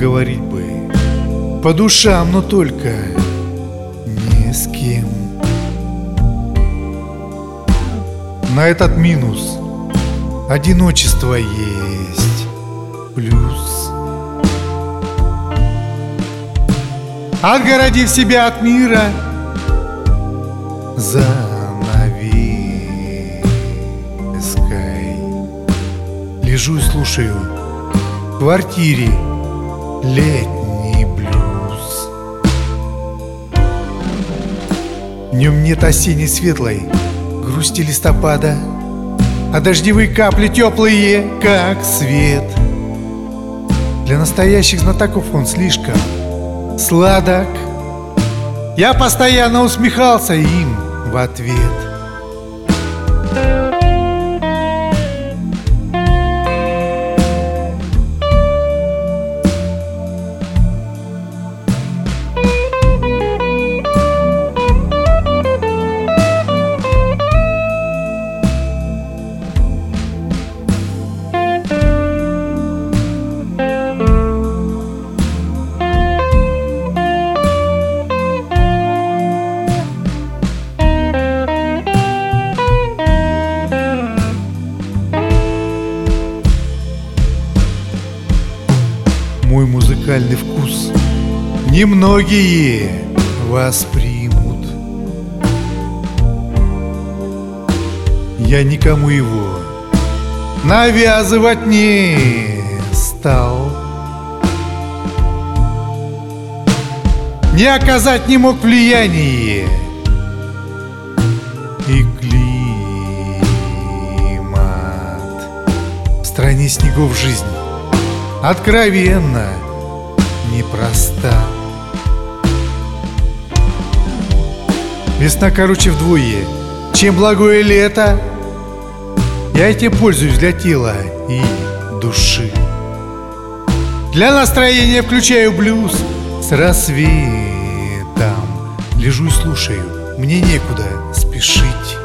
поговорить бы. По душам, но только не с кем. На этот минус одиночество есть плюс. Отгородив себя от мира занавеской. Лежу и слушаю в квартире летний блюз. Днем нет осенней светлой грусти листопада А дождевые капли теплые, как свет. Для настоящих знатоков он слишком сладок. Я постоянно усмехался им в ответ Мой музыкальный вкус. Немногие воспримут. Я никому его навязывать не стал. Не оказать не мог влияние И климат. В стране снегов жизнь откровенно непроста. Весна короче вдвое, чем благое лето. Я этим пользуюсь для тела и души. Для настроения включаю блюз с рассветом. Лежу и слушаю, мне некуда спешить.